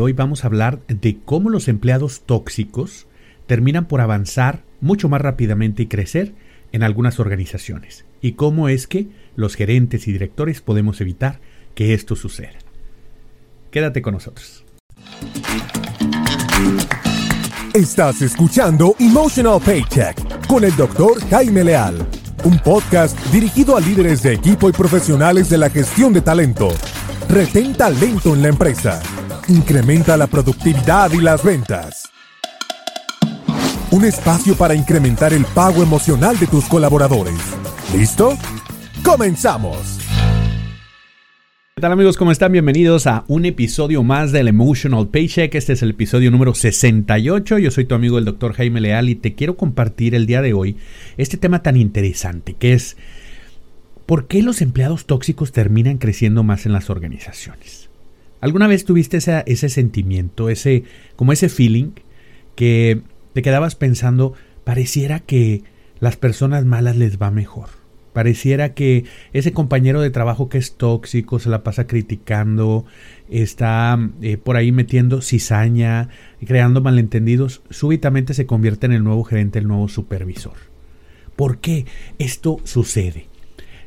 Hoy vamos a hablar de cómo los empleados tóxicos terminan por avanzar mucho más rápidamente y crecer en algunas organizaciones y cómo es que los gerentes y directores podemos evitar que esto suceda. Quédate con nosotros. Estás escuchando Emotional Paycheck con el doctor Jaime Leal, un podcast dirigido a líderes de equipo y profesionales de la gestión de talento. Retén talento en la empresa incrementa la productividad y las ventas. Un espacio para incrementar el pago emocional de tus colaboradores. ¿Listo? ¡Comenzamos! ¿Qué tal amigos? ¿Cómo están? Bienvenidos a un episodio más del Emotional Paycheck. Este es el episodio número 68. Yo soy tu amigo el doctor Jaime Leal y te quiero compartir el día de hoy este tema tan interesante que es ¿por qué los empleados tóxicos terminan creciendo más en las organizaciones? ¿Alguna vez tuviste ese sentimiento, ese, como ese feeling que te quedabas pensando, pareciera que las personas malas les va mejor? Pareciera que ese compañero de trabajo que es tóxico, se la pasa criticando, está eh, por ahí metiendo cizaña, creando malentendidos, súbitamente se convierte en el nuevo gerente, el nuevo supervisor. ¿Por qué esto sucede?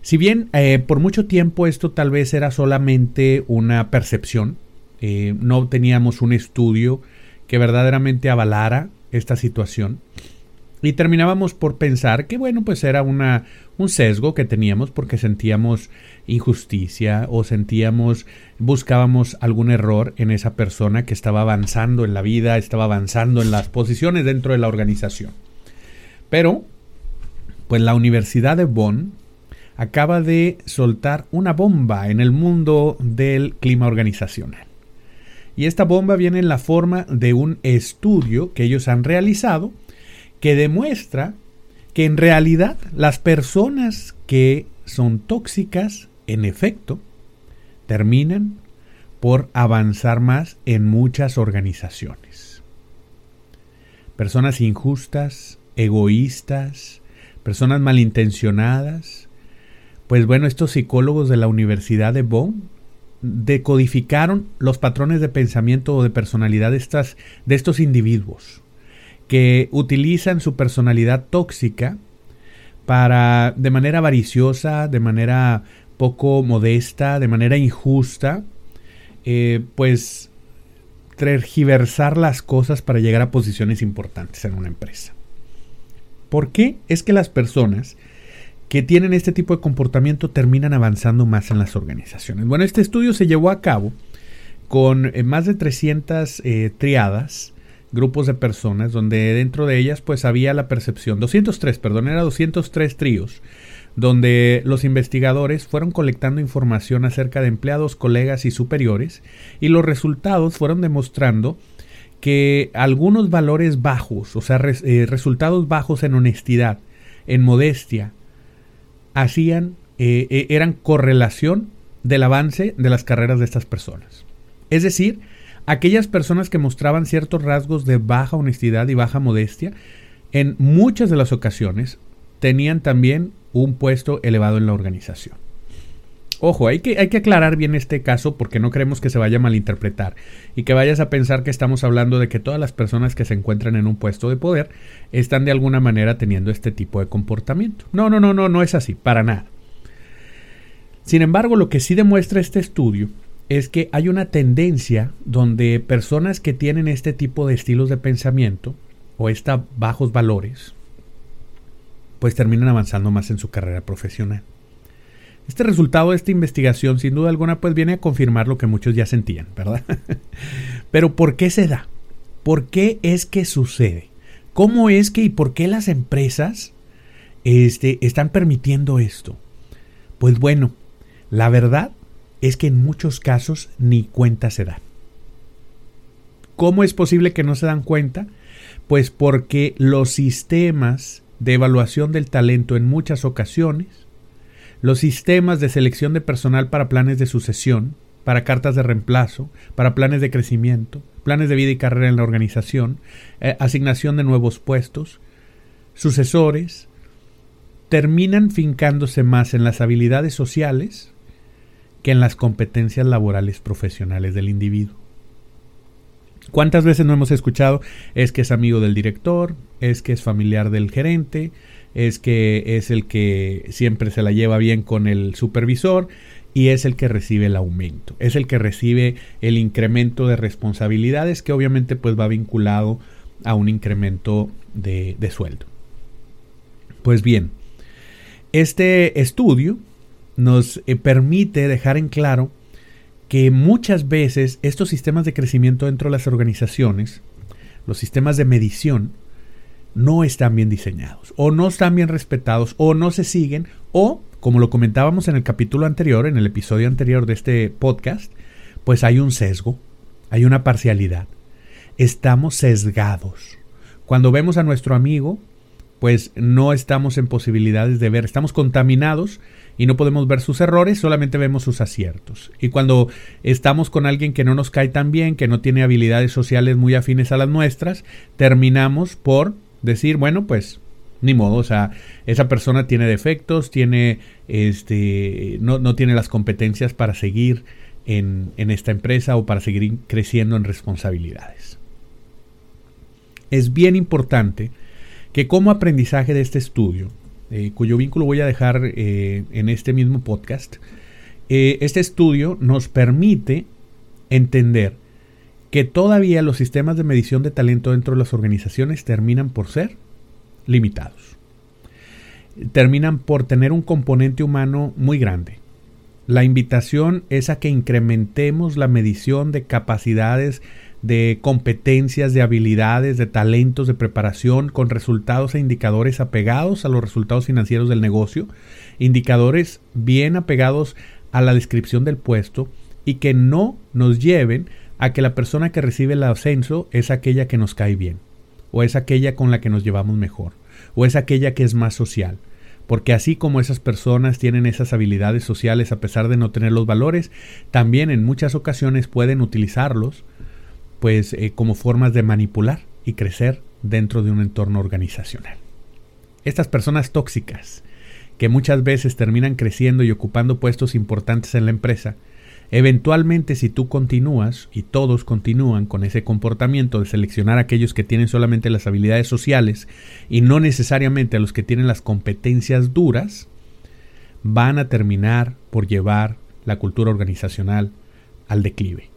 Si bien eh, por mucho tiempo esto tal vez era solamente una percepción, eh, no teníamos un estudio que verdaderamente avalara esta situación, y terminábamos por pensar que bueno, pues era una, un sesgo que teníamos porque sentíamos injusticia o sentíamos, buscábamos algún error en esa persona que estaba avanzando en la vida, estaba avanzando en las posiciones dentro de la organización. Pero, pues la Universidad de Bonn acaba de soltar una bomba en el mundo del clima organizacional. Y esta bomba viene en la forma de un estudio que ellos han realizado que demuestra que en realidad las personas que son tóxicas, en efecto, terminan por avanzar más en muchas organizaciones. Personas injustas, egoístas, personas malintencionadas, pues bueno, estos psicólogos de la Universidad de Bonn decodificaron los patrones de pensamiento o de personalidad de, estas, estos individuos que utilizan su personalidad tóxica para, de manera avariciosa, de manera poco modesta, de manera injusta, eh, pues tergiversar las cosas para llegar a posiciones importantes en una empresa. ¿Por qué es que las personas que tienen este tipo de comportamiento terminan avanzando más en las organizaciones. Bueno, este estudio se llevó a cabo con eh, más de 300 eh, triadas, grupos de personas, donde dentro de ellas pues había la percepción, 203, perdón, era 203 tríos, donde los investigadores fueron colectando información acerca de empleados, colegas y superiores, y los resultados fueron demostrando que algunos valores bajos, o sea, eh, resultados bajos en honestidad, en modestia, hacían, eh, eh, eran correlación del avance de las carreras de estas personas. Es decir, aquellas personas que mostraban ciertos rasgos de baja honestidad y baja modestia, en muchas de las ocasiones tenían también un puesto elevado en la organización. Ojo, hay que, hay que aclarar bien este caso porque no queremos que se vaya a malinterpretar y que vayas a pensar que estamos hablando de que todas las personas que se encuentran en un puesto de poder están de alguna manera teniendo este tipo de comportamiento. No, no, no, no, no es así, para nada. Sin embargo, lo que sí demuestra este estudio es que hay una tendencia donde personas que tienen este tipo de estilos de pensamiento o estos bajos valores, pues terminan avanzando más en su carrera profesional. Este resultado de esta investigación, sin duda alguna, pues viene a confirmar lo que muchos ya sentían, ¿verdad? Pero ¿por qué se da? ¿Por qué es que sucede? ¿Cómo es que y por qué las empresas este, están permitiendo esto? Pues bueno, la verdad es que en muchos casos ni cuenta se da. ¿Cómo es posible que no se dan cuenta? Pues porque los sistemas de evaluación del talento en muchas ocasiones los sistemas de selección de personal para planes de sucesión, para cartas de reemplazo, para planes de crecimiento, planes de vida y carrera en la organización, eh, asignación de nuevos puestos, sucesores, terminan fincándose más en las habilidades sociales que en las competencias laborales profesionales del individuo. ¿Cuántas veces no hemos escuchado? Es que es amigo del director, es que es familiar del gerente, es que es el que siempre se la lleva bien con el supervisor y es el que recibe el aumento, es el que recibe el incremento de responsabilidades que obviamente pues va vinculado a un incremento de, de sueldo. Pues bien, este estudio nos eh, permite dejar en claro que muchas veces estos sistemas de crecimiento dentro de las organizaciones, los sistemas de medición, no están bien diseñados, o no están bien respetados, o no se siguen, o, como lo comentábamos en el capítulo anterior, en el episodio anterior de este podcast, pues hay un sesgo, hay una parcialidad. Estamos sesgados. Cuando vemos a nuestro amigo, pues no estamos en posibilidades de ver, estamos contaminados y no podemos ver sus errores, solamente vemos sus aciertos. Y cuando estamos con alguien que no nos cae tan bien, que no tiene habilidades sociales muy afines a las nuestras, terminamos por decir, bueno, pues ni modo, o sea, esa persona tiene defectos, tiene este no, no tiene las competencias para seguir en, en esta empresa o para seguir creciendo en responsabilidades. Es bien importante que como aprendizaje de este estudio, eh, cuyo vínculo voy a dejar eh, en este mismo podcast, eh, este estudio nos permite entender que todavía los sistemas de medición de talento dentro de las organizaciones terminan por ser limitados. Terminan por tener un componente humano muy grande. La invitación es a que incrementemos la medición de capacidades de competencias, de habilidades, de talentos, de preparación, con resultados e indicadores apegados a los resultados financieros del negocio, indicadores bien apegados a la descripción del puesto y que no nos lleven a que la persona que recibe el ascenso es aquella que nos cae bien, o es aquella con la que nos llevamos mejor, o es aquella que es más social. Porque así como esas personas tienen esas habilidades sociales a pesar de no tener los valores, también en muchas ocasiones pueden utilizarlos pues eh, como formas de manipular y crecer dentro de un entorno organizacional. Estas personas tóxicas, que muchas veces terminan creciendo y ocupando puestos importantes en la empresa, eventualmente si tú continúas y todos continúan con ese comportamiento de seleccionar a aquellos que tienen solamente las habilidades sociales y no necesariamente a los que tienen las competencias duras, van a terminar por llevar la cultura organizacional al declive.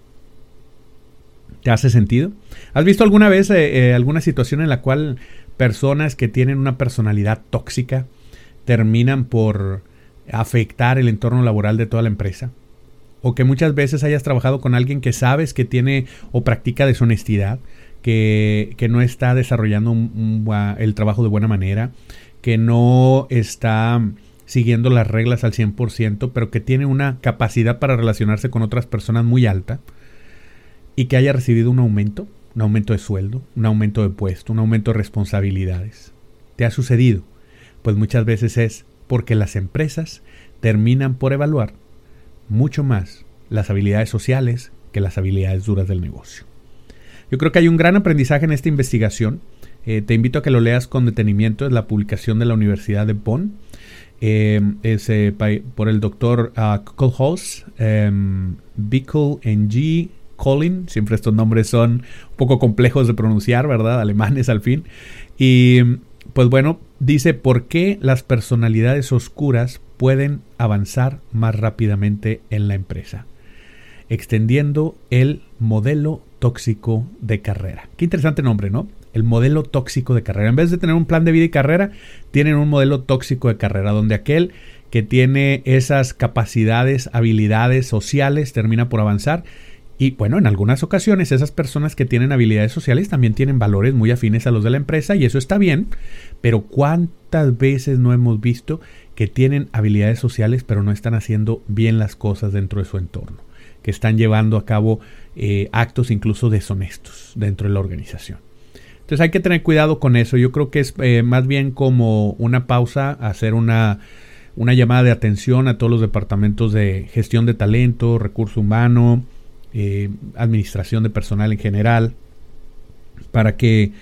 ¿Te hace sentido? ¿Has visto alguna vez eh, eh, alguna situación en la cual personas que tienen una personalidad tóxica terminan por afectar el entorno laboral de toda la empresa? O que muchas veces hayas trabajado con alguien que sabes que tiene o practica deshonestidad, que, que no está desarrollando el trabajo de buena manera, que no está siguiendo las reglas al 100%, pero que tiene una capacidad para relacionarse con otras personas muy alta y que haya recibido un aumento, un aumento de sueldo, un aumento de puesto, un aumento de responsabilidades. ¿Te ha sucedido? Pues muchas veces es porque las empresas terminan por evaluar mucho más las habilidades sociales que las habilidades duras del negocio. Yo creo que hay un gran aprendizaje en esta investigación. Eh, te invito a que lo leas con detenimiento. Es la publicación de la Universidad de Bonn. Eh, es eh, por el doctor uh, Kohlhaus, um, N.G. Colin. Siempre estos nombres son un poco complejos de pronunciar, ¿verdad? Alemanes al fin. Y pues bueno, dice por qué las personalidades oscuras pueden avanzar más rápidamente en la empresa. Extendiendo el modelo tóxico de carrera. Qué interesante nombre, ¿no? El modelo tóxico de carrera. En vez de tener un plan de vida y carrera, tienen un modelo tóxico de carrera, donde aquel que tiene esas capacidades, habilidades sociales, termina por avanzar y bueno, en algunas ocasiones esas personas que tienen habilidades sociales también tienen valores muy afines a los de la empresa y eso está bien, pero ¿cuántas veces no hemos visto que tienen habilidades sociales pero no están haciendo bien las cosas dentro de su entorno? Que están llevando a cabo eh, actos incluso deshonestos dentro de la organización. Entonces hay que tener cuidado con eso. Yo creo que es eh, más bien como una pausa, hacer una, una llamada de atención a todos los departamentos de gestión de talento, recurso humano, eh, administración de personal en general, para que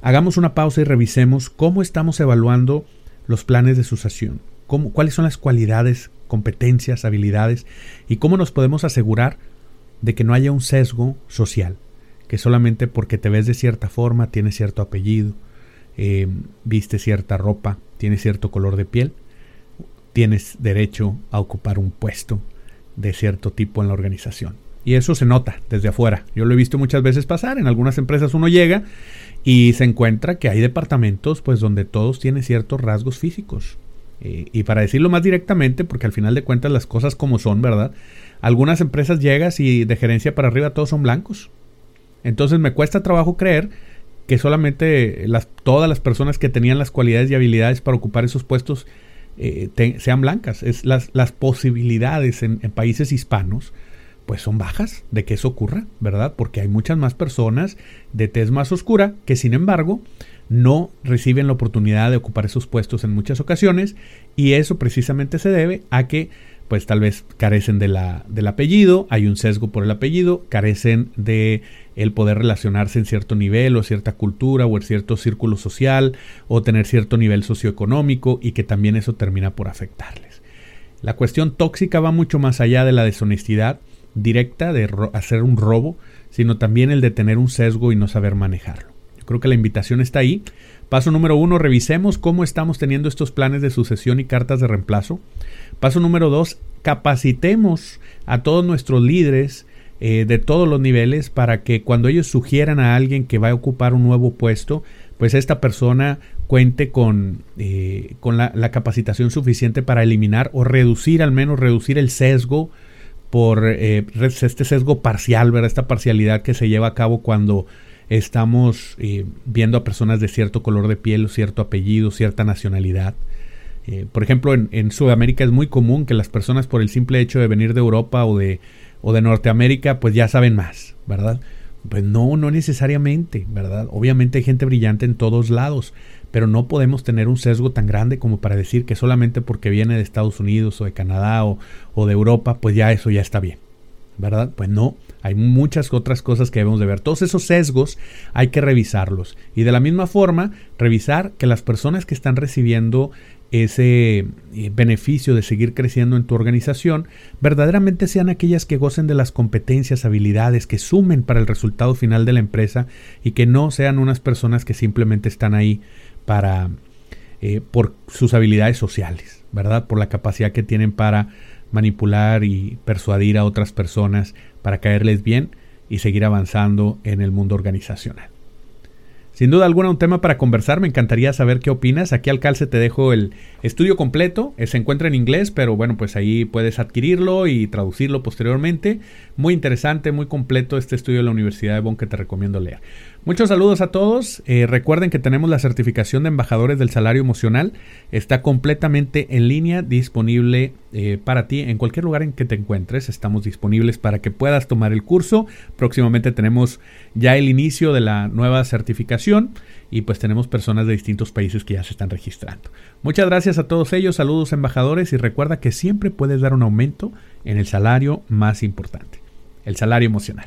hagamos una pausa y revisemos cómo estamos evaluando los planes de sucesión, cuáles son las cualidades, competencias, habilidades y cómo nos podemos asegurar de que no haya un sesgo social, que solamente porque te ves de cierta forma, tienes cierto apellido, eh, viste cierta ropa, tienes cierto color de piel, tienes derecho a ocupar un puesto de cierto tipo en la organización. Y eso se nota desde afuera. Yo lo he visto muchas veces pasar. En algunas empresas uno llega y se encuentra que hay departamentos pues donde todos tienen ciertos rasgos físicos. Eh, y para decirlo más directamente, porque al final de cuentas las cosas como son, ¿verdad? Algunas empresas llegas y de gerencia para arriba todos son blancos. Entonces me cuesta trabajo creer que solamente las, todas las personas que tenían las cualidades y habilidades para ocupar esos puestos eh, sean blancas. Es las, las posibilidades en, en, países hispanos pues son bajas de que eso ocurra, ¿verdad? Porque hay muchas más personas de tez más oscura que sin embargo no reciben la oportunidad de ocupar esos puestos en muchas ocasiones y eso precisamente se debe a que pues tal vez carecen de la, del apellido, hay un sesgo por el apellido, carecen de el poder relacionarse en cierto nivel o cierta cultura o en cierto círculo social o tener cierto nivel socioeconómico y que también eso termina por afectarles. La cuestión tóxica va mucho más allá de la deshonestidad directa de hacer un robo, sino también el de tener un sesgo y no saber manejarlo. Yo creo que la invitación está ahí. Paso número uno, revisemos cómo estamos teniendo estos planes de sucesión y cartas de reemplazo. Paso número dos, capacitemos a todos nuestros líderes eh, de todos los niveles para que cuando ellos sugieran a alguien que va a ocupar un nuevo puesto, pues esta persona cuente con, eh, con la, la, capacitación suficiente para eliminar o reducir, al menos reducir el sesgo por eh, este sesgo parcial, ¿verdad? Esta parcialidad que se lleva a cabo cuando estamos viendo a personas de cierto color de piel, cierto apellido, cierta nacionalidad. Eh, por ejemplo, en, Sudamérica es muy común que las personas por el simple hecho de venir de Europa o de, o de Norteamérica, pues ya saben más, ¿verdad? Pues no, no necesariamente, ¿verdad? Obviamente hay gente brillante en todos lados, pero no podemos tener un sesgo tan grande como para decir que solamente porque viene de Estados Unidos o de Canadá o, o de Europa, pues ya eso ya está bien, ¿verdad? Pues no, hay muchas otras cosas que debemos de ver. Todos esos sesgos hay que revisarlos. Y de la misma forma, revisar que las personas que están recibiendo ese eh, beneficio de seguir creciendo en tu organización, verdaderamente sean aquellas que gocen de las competencias, habilidades, que sumen para el resultado final de la empresa y que no sean unas personas que simplemente están ahí para eh, por sus habilidades sociales, ¿verdad? Por la capacidad que tienen para manipular y persuadir a otras personas para caerles bien y seguir avanzando en el mundo organizacional. Sin duda alguna un tema para conversar, me encantaría saber qué opinas. Aquí al calce te dejo el estudio completo, eh, se encuentra en inglés, pero bueno, pues ahí puedes adquirirlo y traducirlo posteriormente. Muy interesante, muy completo este estudio de la Universidad de Bonn que te recomiendo leer. Muchos saludos a todos. Eh, recuerden que tenemos la certificación de embajadores del salario emocional. Está completamente en línea, disponible eh, para ti en cualquier lugar en que te encuentres. Estamos disponibles para que puedas tomar el curso. Próximamente tenemos ya el inicio de la nueva certificación y pues tenemos personas de distintos países que ya se están registrando. Muchas gracias a todos ellos. Saludos embajadores y recuerda que siempre puedes dar un aumento en el salario más importante, el salario emocional.